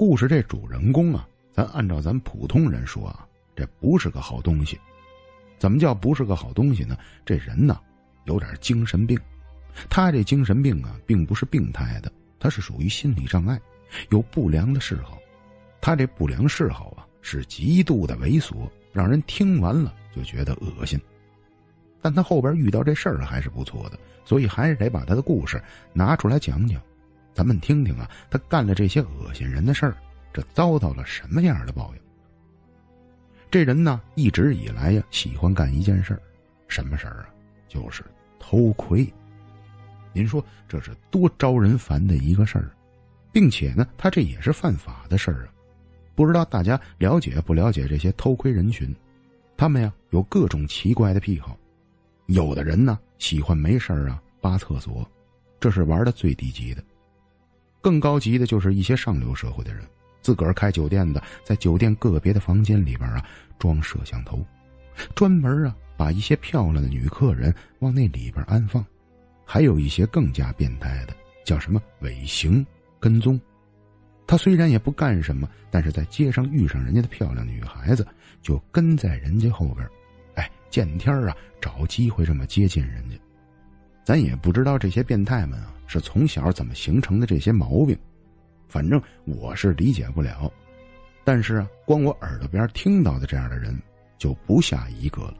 故事这主人公啊，咱按照咱普通人说啊，这不是个好东西。怎么叫不是个好东西呢？这人呢，有点精神病。他这精神病啊，并不是病态的，他是属于心理障碍，有不良的嗜好。他这不良嗜好啊，是极度的猥琐，让人听完了就觉得恶心。但他后边遇到这事儿还是不错的，所以还是得把他的故事拿出来讲讲，咱们听听啊，他干了这些恶心人的事儿，这遭到了什么样的报应？这人呢，一直以来呀，喜欢干一件事儿，什么事儿啊？就是偷窥。您说这是多招人烦的一个事儿，并且呢，他这也是犯法的事儿啊。不知道大家了解不了解这些偷窥人群？他们呀，有各种奇怪的癖好。有的人呢，喜欢没事啊扒厕所，这是玩的最低级的。更高级的就是一些上流社会的人。自个儿开酒店的，在酒店个别的房间里边啊装摄像头，专门啊把一些漂亮的女客人往那里边安放，还有一些更加变态的，叫什么尾行跟踪。他虽然也不干什么，但是在街上遇上人家的漂亮女孩子，就跟在人家后边，哎，见天啊找机会这么接近人家。咱也不知道这些变态们啊是从小怎么形成的这些毛病。反正我是理解不了，但是啊，光我耳朵边听到的这样的人就不下一个了。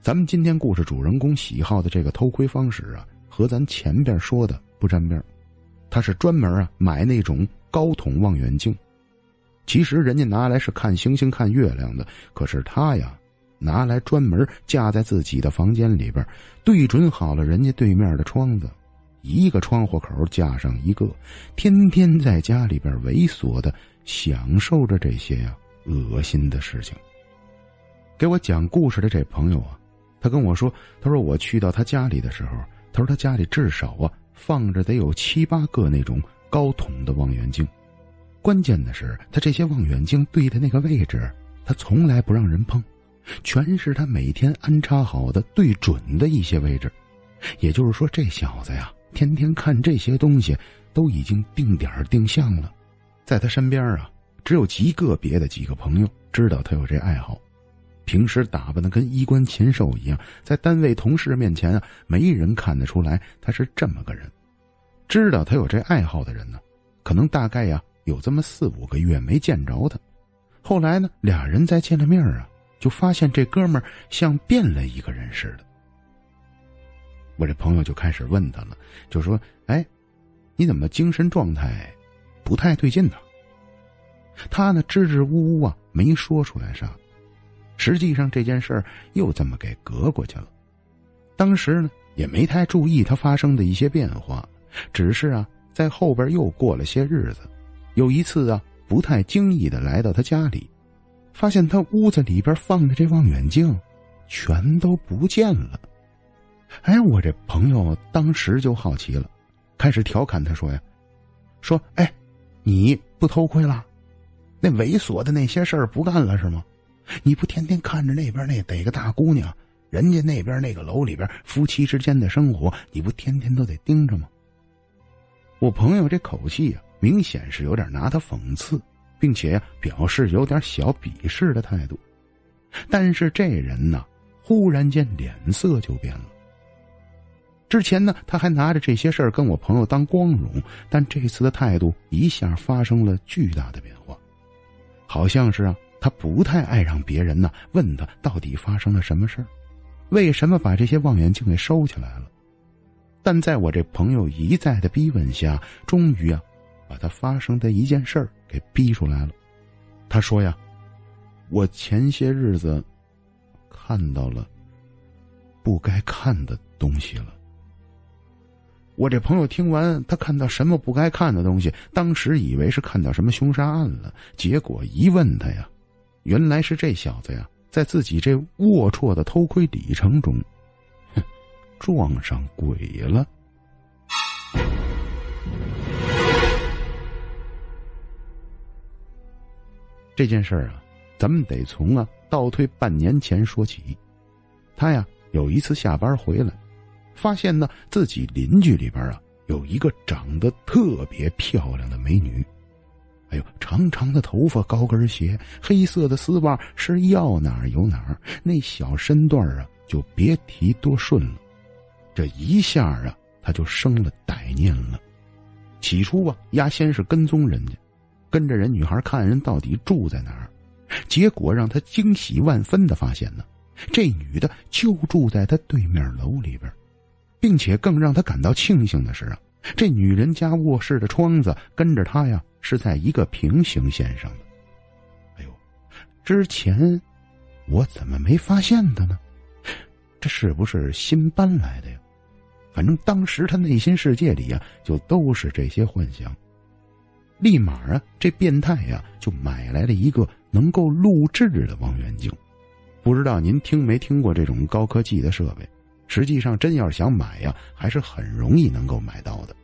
咱们今天故事主人公喜好的这个偷窥方式啊，和咱前边说的不沾边他是专门啊买那种高筒望远镜，其实人家拿来是看星星、看月亮的，可是他呀拿来专门架在自己的房间里边，对准好了人家对面的窗子。一个窗户口架上一个，天天在家里边猥琐的享受着这些呀恶心的事情。给我讲故事的这朋友啊，他跟我说，他说我去到他家里的时候，他说他家里至少啊放着得有七八个那种高筒的望远镜，关键的是他这些望远镜对的那个位置，他从来不让人碰，全是他每天安插好的对准的一些位置，也就是说这小子呀。天天看这些东西，都已经定点定向了。在他身边啊，只有极个别的几个朋友知道他有这爱好。平时打扮的跟衣冠禽兽一样，在单位同事面前啊，没人看得出来他是这么个人。知道他有这爱好的人呢，可能大概呀有这么四五个月没见着他。后来呢，俩人再见了面啊，就发现这哥们儿像变了一个人似的。我这朋友就开始问他了，就说：“哎，你怎么精神状态不太对劲呢？”他呢支支吾吾啊，没说出来啥。实际上这件事儿又这么给隔过去了。当时呢也没太注意他发生的一些变化，只是啊在后边又过了些日子，有一次啊不太经意的来到他家里，发现他屋子里边放的这望远镜全都不见了。哎，我这朋友当时就好奇了，开始调侃他说呀：“说哎，你不偷窥了？那猥琐的那些事儿不干了是吗？你不天天看着那边那逮个大姑娘，人家那边那个楼里边夫妻之间的生活，你不天天都得盯着吗？”我朋友这口气啊，明显是有点拿他讽刺，并且呀表示有点小鄙视的态度。但是这人呢，忽然间脸色就变了。之前呢，他还拿着这些事儿跟我朋友当光荣，但这次的态度一下发生了巨大的变化，好像是啊，他不太爱让别人呢问他到底发生了什么事儿，为什么把这些望远镜给收起来了。但在我这朋友一再的逼问下，终于啊，把他发生的一件事儿给逼出来了。他说呀：“我前些日子看到了不该看的东西了。”我这朋友听完，他看到什么不该看的东西，当时以为是看到什么凶杀案了。结果一问他呀，原来是这小子呀，在自己这龌龊的偷窥旅程中，哼，撞上鬼了。这件事儿啊，咱们得从啊倒退半年前说起。他呀，有一次下班回来。发现呢，自己邻居里边啊有一个长得特别漂亮的美女，哎呦，长长的头发，高跟鞋，黑色的丝袜，是要哪儿有哪儿。那小身段啊，就别提多顺了。这一下啊，他就生了歹念了。起初啊，丫先是跟踪人家，跟着人女孩看人到底住在哪儿。结果让他惊喜万分的发现呢，这女的就住在他对面楼里边，并且更让他感到庆幸的是啊，这女人家卧室的窗子跟着他呀是在一个平行线上的。哎呦，之前我怎么没发现的呢？这是不是新搬来的呀？反正当时他内心世界里呀就都是这些幻想。立马啊，这变态呀就买来了一个能够录制的望远镜。不知道您听没听过这种高科技的设备？实际上，真要是想买呀，还是很容易能够买到的。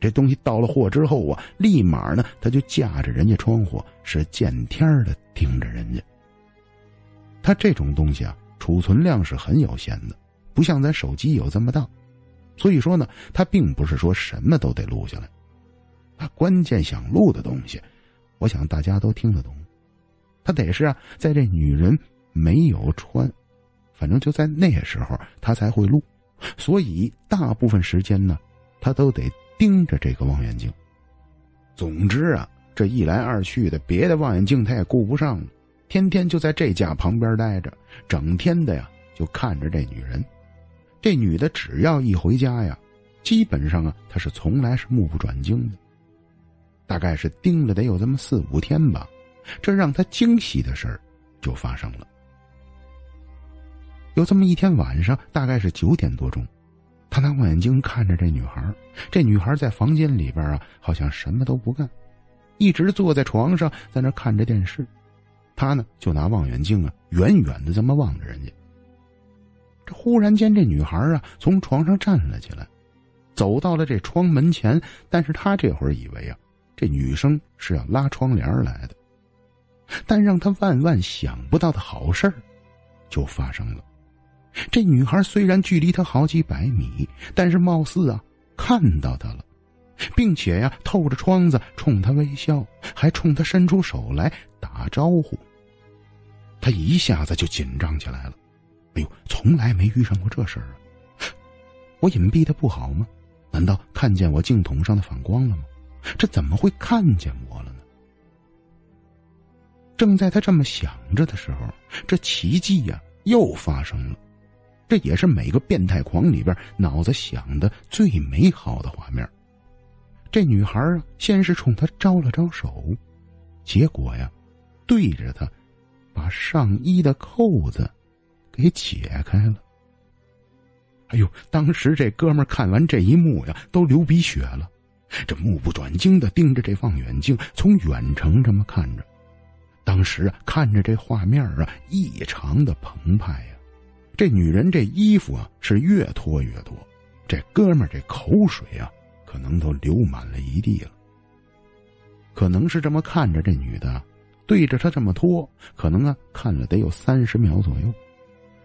这东西到了货之后啊，立马呢，他就架着人家窗户，是见天的盯着人家。他这种东西啊，储存量是很有限的，不像咱手机有这么大。所以说呢，他并不是说什么都得录下来。他关键想录的东西，我想大家都听得懂。他得是啊，在这女人没有穿，反正就在那时候，他才会录。所以大部分时间呢，他都得盯着这个望远镜。总之啊，这一来二去的，别的望远镜他也顾不上了，天天就在这架旁边待着，整天的呀就看着这女人。这女的只要一回家呀，基本上啊，她是从来是目不转睛的。大概是盯了得有这么四五天吧，这让他惊喜的事儿就发生了。有这么一天晚上，大概是九点多钟，他拿望远镜看着这女孩，这女孩在房间里边啊，好像什么都不干，一直坐在床上在那看着电视。他呢就拿望远镜啊，远远的这么望着人家。这忽然间，这女孩啊从床上站了起来，走到了这窗门前，但是他这会儿以为啊。这女生是要拉窗帘来的，但让他万万想不到的好事儿就发生了。这女孩虽然距离他好几百米，但是貌似啊看到他了，并且呀透着窗子冲他微笑，还冲他伸出手来打招呼。他一下子就紧张起来了。哎呦，从来没遇上过这事儿啊！我隐蔽的不好吗？难道看见我镜筒上的反光了吗？这怎么会看见我了呢？正在他这么想着的时候，这奇迹呀又发生了。这也是每个变态狂里边脑子想的最美好的画面。这女孩啊，先是冲他招了招手，结果呀，对着他把上衣的扣子给解开了。哎呦！当时这哥们看完这一幕呀，都流鼻血了。这目不转睛的盯着这望远镜，从远程这么看着。当时啊，看着这画面啊，异常的澎湃呀。这女人这衣服啊，是越脱越多。这哥们这口水啊，可能都流满了一地了。可能是这么看着这女的，对着她这么脱，可能啊，看了得有三十秒左右。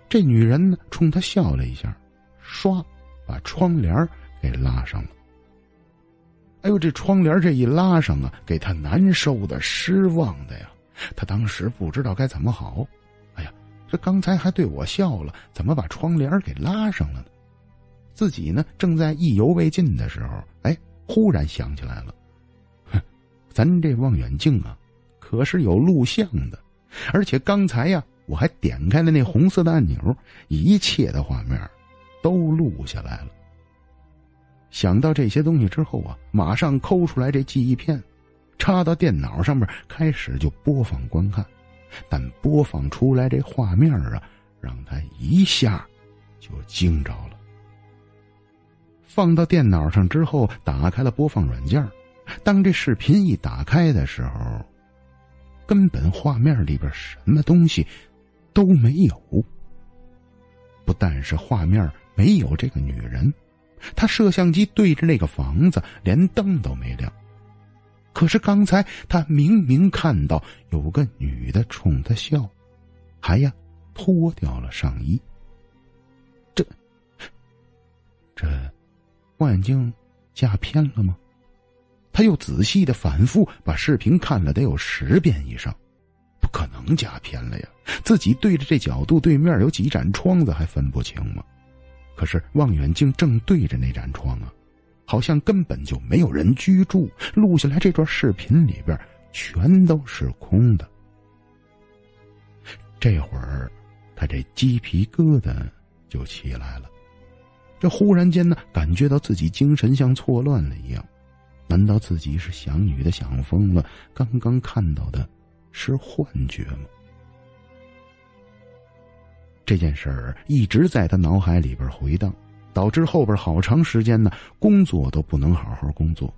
这女人呢，冲他笑了一下，唰，把窗帘给拉上了。哎呦，这窗帘这一拉上啊，给他难受的、失望的呀！他当时不知道该怎么好。哎呀，这刚才还对我笑了，怎么把窗帘给拉上了呢？自己呢，正在意犹未尽的时候，哎，忽然想起来了，哼，咱这望远镜啊，可是有录像的，而且刚才呀，我还点开了那红色的按钮，一切的画面都录下来了。想到这些东西之后啊，马上抠出来这记忆片，插到电脑上面，开始就播放观看。但播放出来这画面啊，让他一下就惊着了。放到电脑上之后，打开了播放软件。当这视频一打开的时候，根本画面里边什么东西都没有。不但是画面没有这个女人。他摄像机对着那个房子，连灯都没亮。可是刚才他明明看到有个女的冲他笑，还呀脱掉了上衣。这这望远镜架偏了吗？他又仔细的反复把视频看了得有十遍以上，不可能假片了呀！自己对着这角度，对面有几盏窗子还分不清吗？可是望远镜正对着那盏窗啊，好像根本就没有人居住。录下来这段视频里边全都是空的。这会儿，他这鸡皮疙瘩就起来了。这忽然间呢，感觉到自己精神像错乱了一样。难道自己是想女的想疯了？刚刚看到的是幻觉吗？这件事儿一直在他脑海里边回荡，导致后边好长时间呢，工作都不能好好工作。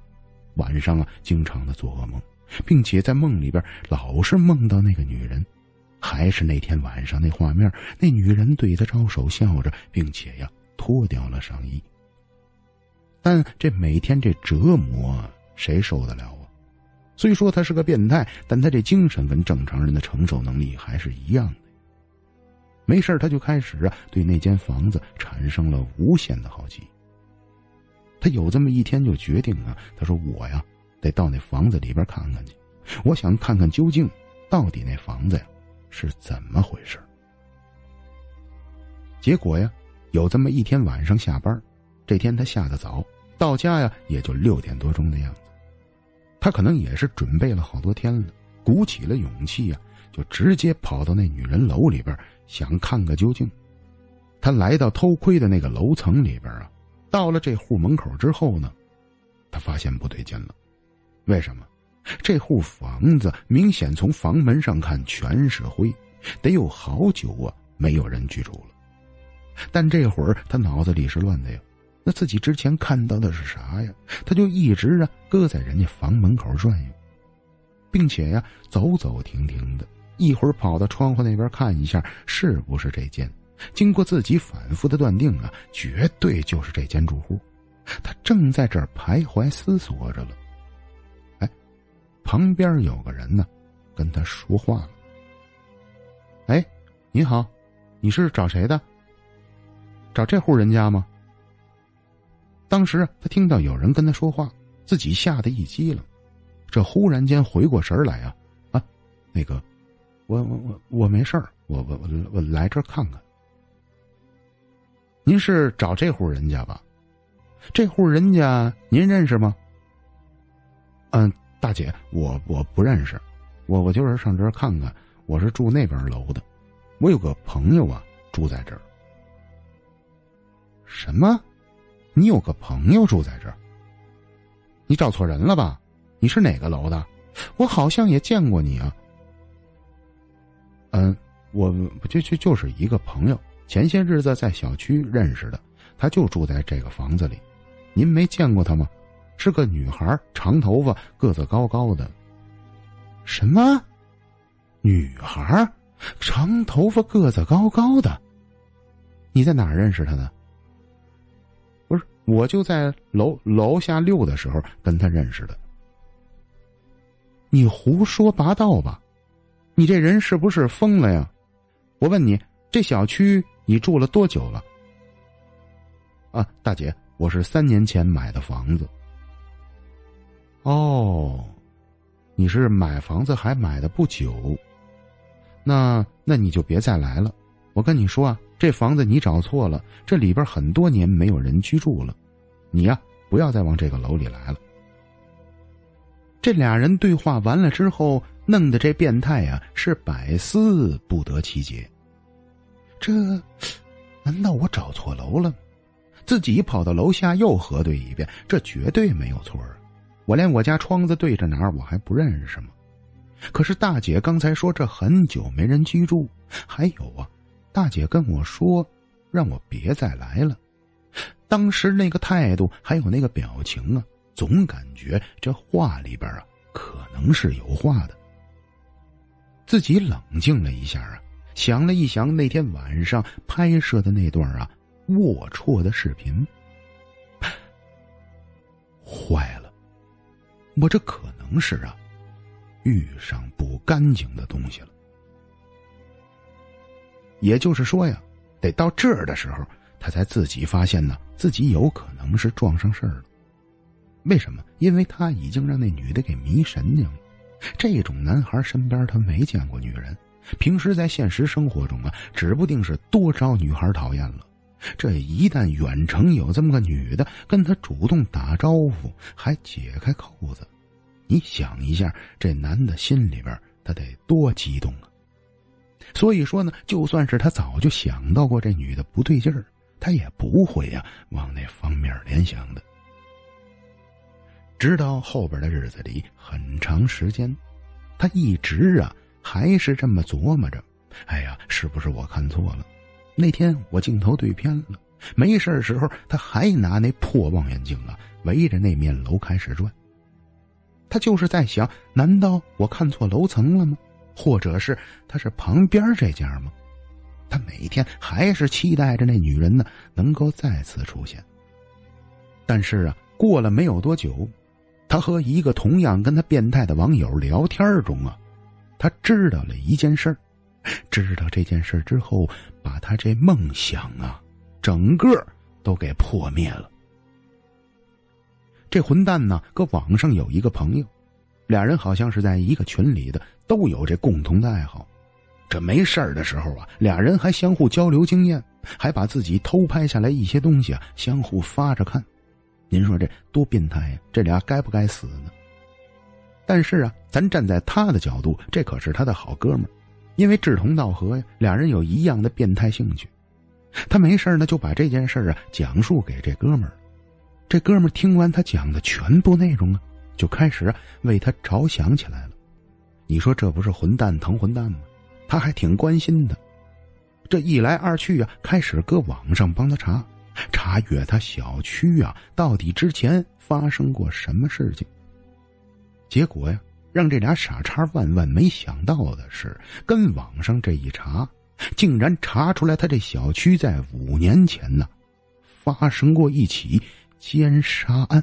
晚上啊，经常的做噩梦，并且在梦里边老是梦到那个女人，还是那天晚上那画面。那女人对他招手笑着，并且呀，脱掉了上衣。但这每天这折磨，谁受得了啊？虽说他是个变态，但他这精神跟正常人的承受能力还是一样的。没事他就开始啊，对那间房子产生了无限的好奇。他有这么一天就决定啊，他说我呀，得到那房子里边看看去，我想看看究竟到底那房子呀是怎么回事。结果呀，有这么一天晚上下班。这天他下的早，到家呀也就六点多钟的样子。他可能也是准备了好多天了，鼓起了勇气呀，就直接跑到那女人楼里边，想看个究竟。他来到偷窥的那个楼层里边啊，到了这户门口之后呢，他发现不对劲了。为什么？这户房子明显从房门上看全是灰，得有好久啊没有人居住了。但这会儿他脑子里是乱的呀。那自己之前看到的是啥呀？他就一直啊搁在人家房门口转悠，并且呀走走停停的，一会儿跑到窗户那边看一下是不是这间。经过自己反复的断定啊，绝对就是这间住户。他正在这儿徘徊思索着了。哎，旁边有个人呢，跟他说话了。哎，你好，你是找谁的？找这户人家吗？当时他听到有人跟他说话，自己吓得一激灵，这忽然间回过神来啊啊，那个，我我我我没事儿，我我我我来这看看。您是找这户人家吧？这户人家您认识吗？嗯，大姐，我我不认识，我我就是上这看看，我是住那边楼的，我有个朋友啊住在这儿。什么？你有个朋友住在这儿，你找错人了吧？你是哪个楼的？我好像也见过你啊。嗯，我就就就是一个朋友，前些日子在小区认识的，他就住在这个房子里。您没见过他吗？是个女孩，长头发，个子高高的。什么？女孩，长头发，个子高高的？你在哪认识他的？不是我就在楼楼下溜的时候跟他认识的。你胡说八道吧？你这人是不是疯了呀？我问你，这小区你住了多久了？啊，大姐，我是三年前买的房子。哦，你是买房子还买的不久，那那你就别再来了。我跟你说啊。这房子你找错了，这里边很多年没有人居住了，你呀不要再往这个楼里来了。这俩人对话完了之后，弄得这变态呀是百思不得其解。这，难道我找错楼了？自己跑到楼下又核对一遍，这绝对没有错啊！我连我家窗子对着哪儿我还不认识吗？可是大姐刚才说这很久没人居住，还有啊。大姐跟我说：“让我别再来了。”当时那个态度还有那个表情啊，总感觉这话里边啊可能是有话的。自己冷静了一下啊，想了一想那天晚上拍摄的那段啊龌龊的视频，坏了，我这可能是啊遇上不干净的东西了。也就是说呀，得到这儿的时候，他才自己发现呢，自己有可能是撞上事儿了。为什么？因为他已经让那女的给迷神经了。这种男孩身边他没见过女人，平时在现实生活中啊，指不定是多招女孩讨厌了。这一旦远程有这么个女的跟他主动打招呼，还解开扣子，你想一下，这男的心里边他得多激动啊！所以说呢，就算是他早就想到过这女的不对劲儿，他也不会呀往那方面联想的。直到后边的日子里，很长时间，他一直啊还是这么琢磨着：哎呀，是不是我看错了？那天我镜头对偏了，没事时候他还拿那破望远镜啊围着那面楼开始转。他就是在想：难道我看错楼层了吗？或者是他是旁边这家吗？他每天还是期待着那女人呢能够再次出现。但是啊，过了没有多久，他和一个同样跟他变态的网友聊天中啊，他知道了一件事。知道这件事之后，把他这梦想啊，整个都给破灭了。这混蛋呢，搁网上有一个朋友，俩人好像是在一个群里的，都有这共同的爱好。这没事儿的时候啊，俩人还相互交流经验，还把自己偷拍下来一些东西啊，相互发着看。您说这多变态呀？这俩该不该死呢？但是啊，咱站在他的角度，这可是他的好哥们儿。因为志同道合呀，俩人有一样的变态兴趣，他没事呢就把这件事啊讲述给这哥们儿。这哥们儿听完他讲的全部内容啊，就开始为他着想起来了。你说这不是混蛋疼混蛋吗？他还挺关心的。这一来二去啊，开始搁网上帮他查，查阅他小区啊到底之前发生过什么事情。结果呀。让这俩傻叉万万没想到的是，跟网上这一查，竟然查出来他这小区在五年前呢，发生过一起奸杀案。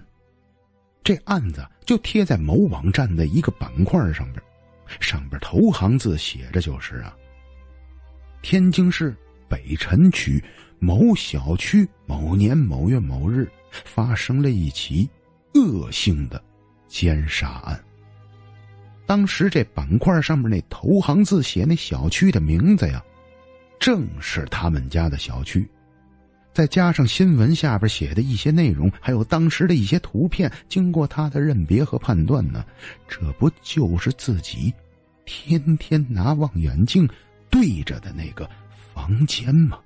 这案子就贴在某网站的一个板块上边，上边头行字写着就是啊：天津市北辰区某小区某年某月某日发生了一起恶性的奸杀案。当时这板块上面那头行字写那小区的名字呀，正是他们家的小区，再加上新闻下边写的一些内容，还有当时的一些图片，经过他的认别和判断呢，这不就是自己天天拿望远镜对着的那个房间吗？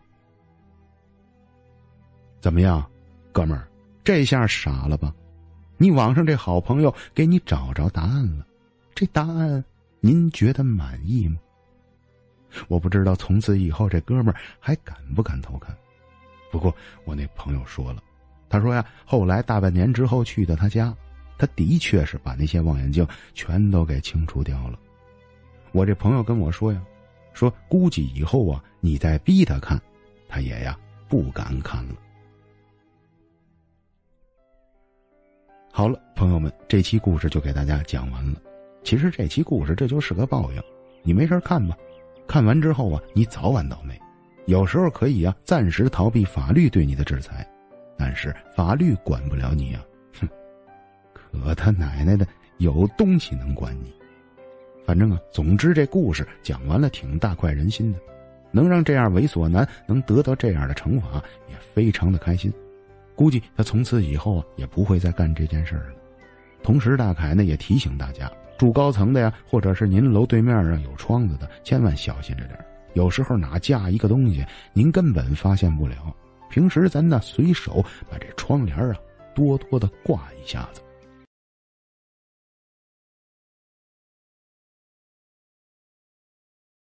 怎么样，哥们儿，这下傻了吧？你网上这好朋友给你找着答案了。这答案您觉得满意吗？我不知道从此以后这哥们儿还敢不敢偷看。不过我那朋友说了，他说呀，后来大半年之后去的他家，他的确是把那些望远镜全都给清除掉了。我这朋友跟我说呀，说估计以后啊，你再逼他看，他也呀不敢看了。好了，朋友们，这期故事就给大家讲完了。其实这期故事这就是个报应，你没事看吧，看完之后啊，你早晚倒霉。有时候可以啊，暂时逃避法律对你的制裁，但是法律管不了你啊，哼！可他奶奶的，有东西能管你。反正啊，总之这故事讲完了，挺大快人心的，能让这样猥琐男能得到这样的惩罚，也非常的开心。估计他从此以后啊，也不会再干这件事了。同时，大凯呢也提醒大家。住高层的呀，或者是您楼对面啊有窗子的，千万小心着点有时候哪架一个东西，您根本发现不了。平时咱呢随手把这窗帘啊多多的挂一下子。